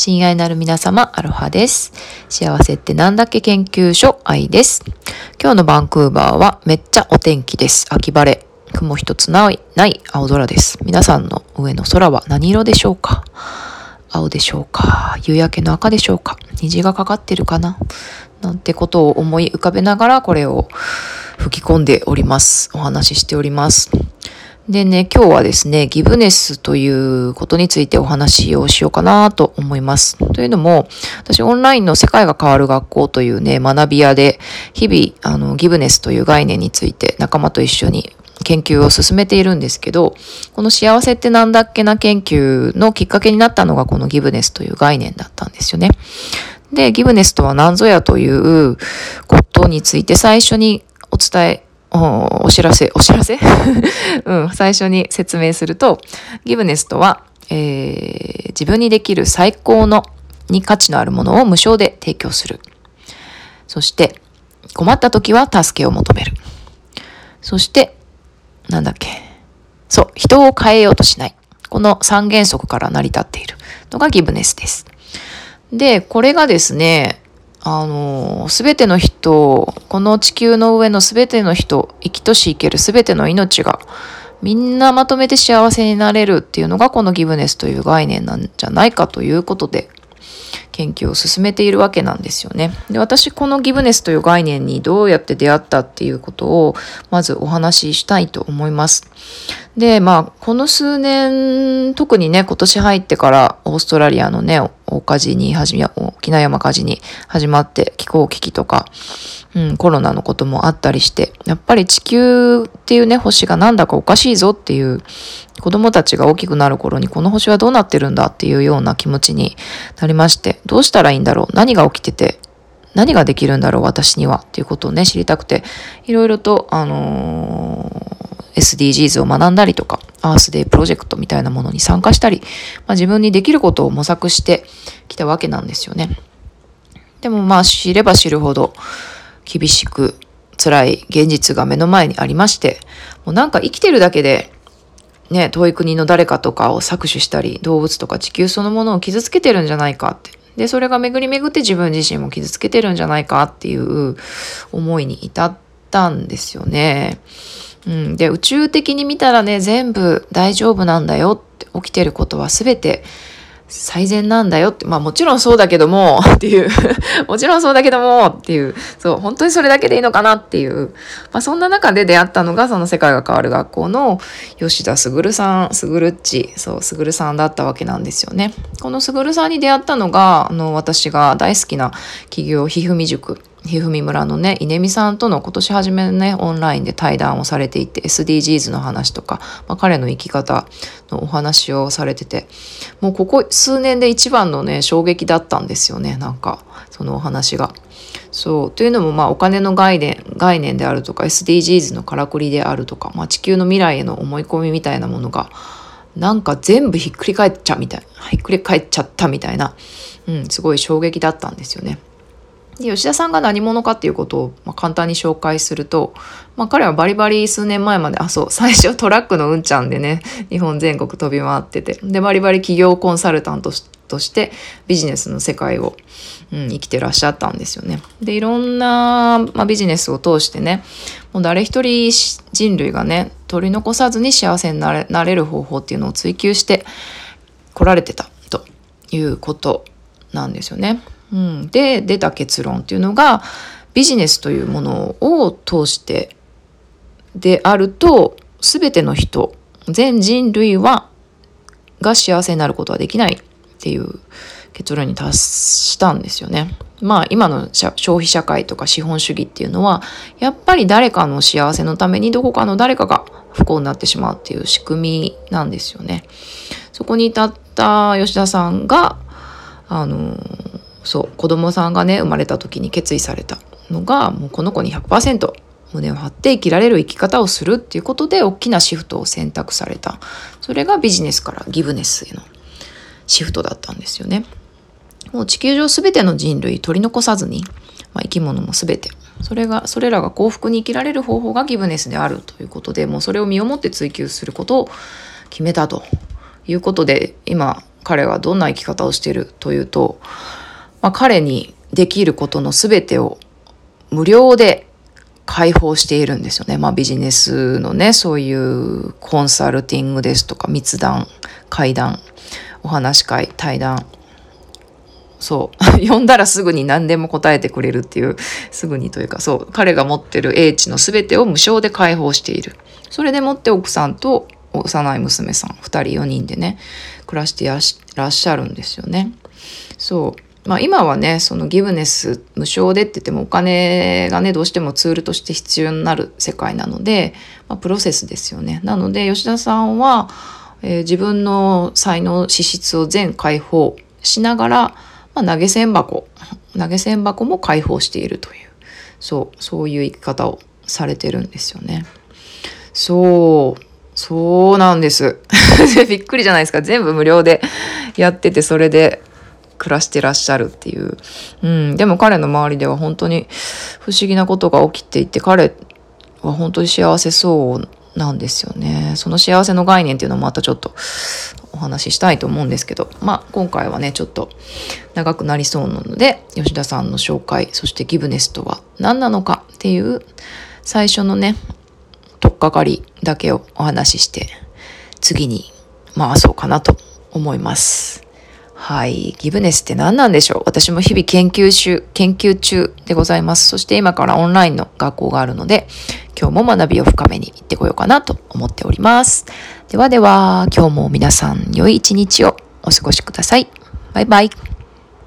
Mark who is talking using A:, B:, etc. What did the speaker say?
A: 親愛なる皆様、アロハです。幸せってなんだっけ研究所、愛です。今日のバンクーバーはめっちゃお天気です。秋晴れ。雲一つない、ない青空です。皆さんの上の空は何色でしょうか？青でしょうか？夕焼けの赤でしょうか？虹がかかってるかな？なんてことを思い浮かべながらこれを吹き込んでおります。お話ししております。でね、今日はですね、ギブネスということについてお話をしようかなと思います。というのも、私オンラインの世界が変わる学校というね、学び屋で、日々、あの、ギブネスという概念について仲間と一緒に研究を進めているんですけど、この幸せってなんだっけな研究のきっかけになったのがこのギブネスという概念だったんですよね。で、ギブネスとは何ぞやということについて最初にお伝えおお知らせ、お知らせ？うん、最初に説明すると、ギブネスとは、えー、自分にできる最高の、に価値のあるものを無償で提供する。そして、困った時は助けを求める。そして、なんだっけ？そう、人を変えようとしない。この三原則から成り立っているのがギブネスです。で、これがですね、あの、すべての人、この地球の上のすべての人、生きとし生けるすべての命が、みんなまとめて幸せになれるっていうのがこのギブネスという概念なんじゃないかということで、研究を進めているわけなんですよね。で、私このギブネスという概念にどうやって出会ったっていうことを、まずお話ししたいと思います。で、まあ、この数年、特にね、今年入ってから、オーストラリアのね、大火事に始め、沖縄山火事に始まって、気候危機とか、うん、コロナのこともあったりして、やっぱり地球っていうね、星がなんだかおかしいぞっていう、子供たちが大きくなる頃にこの星はどうなってるんだっていうような気持ちになりまして、どうしたらいいんだろう何が起きてて、何ができるんだろう私にはっていうことをね、知りたくて、いろいろと、あのー SDGs を学んだりとか、アースデープロジェクトみたいなものに参加したり、まあ、自分にできることを模索してきたわけなんですよね。でもまあ知れば知るほど厳しく辛い現実が目の前にありまして、もうなんか生きてるだけでね、遠い国の誰かとかを搾取したり、動物とか地球そのものを傷つけてるんじゃないかって。で、それが巡り巡って自分自身も傷つけてるんじゃないかっていう思いに至ったんですよね。うん、で、宇宙的に見たらね、全部大丈夫なんだよって、起きてることは全て最善なんだよって、まあもちろんそうだけども、っていう、もちろんそうだけども、っていう、そう、本当にそれだけでいいのかなっていう、まあそんな中で出会ったのが、その世界が変わる学校の吉田卓さん、卓っち、そう、卓さんだったわけなんですよね。この卓さんに出会ったのが、あの、私が大好きな企業、ひふみ塾、ひふみ村のね、稲見さんとの今年初めのね、オンラインで対談をされていて、SDGs の話とか、まあ、彼の生き方のお話をされてて、もうここ数年で一番のね、衝撃だったんですよね、なんか、そのお話が。そう。というのも、まあ、お金の概念、概念であるとか、SDGs のからくりであるとか、まあ、地球の未来への思い込みみたいなものが、なんか全部ひっくり返っちゃみたいな、ひっくり返っちゃったみたいな、うん、すごい衝撃だったんですよね。で吉田さんが何者かっていうことを、ま、簡単に紹介すると、まあ、彼はバリバリ数年前まであそう最初トラックのうんちゃんでね日本全国飛び回っててでバリバリ企業コンサルタントとしてビジネスの世界を、うん、生きてらっしゃったんですよね。でいろんな、まあ、ビジネスを通してねもう誰一人人類がね取り残さずに幸せになれなれる方法っていうのを追求して来られてたということなんですよね。うん、で出た結論っていうのがビジネスというものを通してであると全ての人全人類はが幸せになることはできないっていう結論に達したんですよね。まあ今の消費社会とか資本主義っていうのはやっぱり誰かの幸せのためにどこかの誰かが不幸になってしまうっていう仕組みなんですよね。そこに至った吉田さんがあのそう子供さんがね生まれた時に決意されたのがもうこの子に100%胸を張って生きられる生き方をするっていうことで大きなシフトを選択された。それがビジネスからギブネスへのシフトだったんですよね。もう地球上全ての人類取り残さずに、まあ、生き物も全てそれがそれらが幸福に生きられる方法がギブネスであるということでもうそれを身をもって追求することを決めたということで今彼はどんな生き方をしているというと、まあ、彼にできることの全てを無料で開放しているんですよね。まあビジネスのね、そういうコンサルティングですとか密談、会談、お話し会、対談。そう。呼んだらすぐに何でも答えてくれるっていう、すぐにというか、そう。彼が持ってる英知の全てを無償で開放している。それでもって奥さんと幼い娘さん、2人4人でね、暮らしていらっしゃるんですよね。そう。まあ、今はねそのギブネス無償でって言ってもお金がねどうしてもツールとして必要になる世界なので、まあ、プロセスですよね。なので吉田さんは、えー、自分の才能資質を全開放しながら、まあ、投げ銭箱投げ銭箱も開放しているというそうそういう生き方をされてるんですよね。そうそうなんです。びっくりじゃないですか。全部無料でやってて、それで暮らしてらっしゃるっていう。うん。でも彼の周りでは本当に不思議なことが起きていて、彼は本当に幸せそうなんですよね。その幸せの概念っていうのもまたちょっとお話ししたいと思うんですけど、まあ今回はね、ちょっと長くなりそうなので、吉田さんの紹介、そしてギブネスとは何なのかっていう最初のね、とっかかりだけをお話しして、次に回そうかなと思います。はい。ギブネスって何なんでしょう？私も日々研究中、研究中でございます。そして今からオンラインの学校があるので、今日も学びを深めに行ってこようかなと思っております。ではでは、今日も皆さん良い一日をお過ごしください。バイバイ。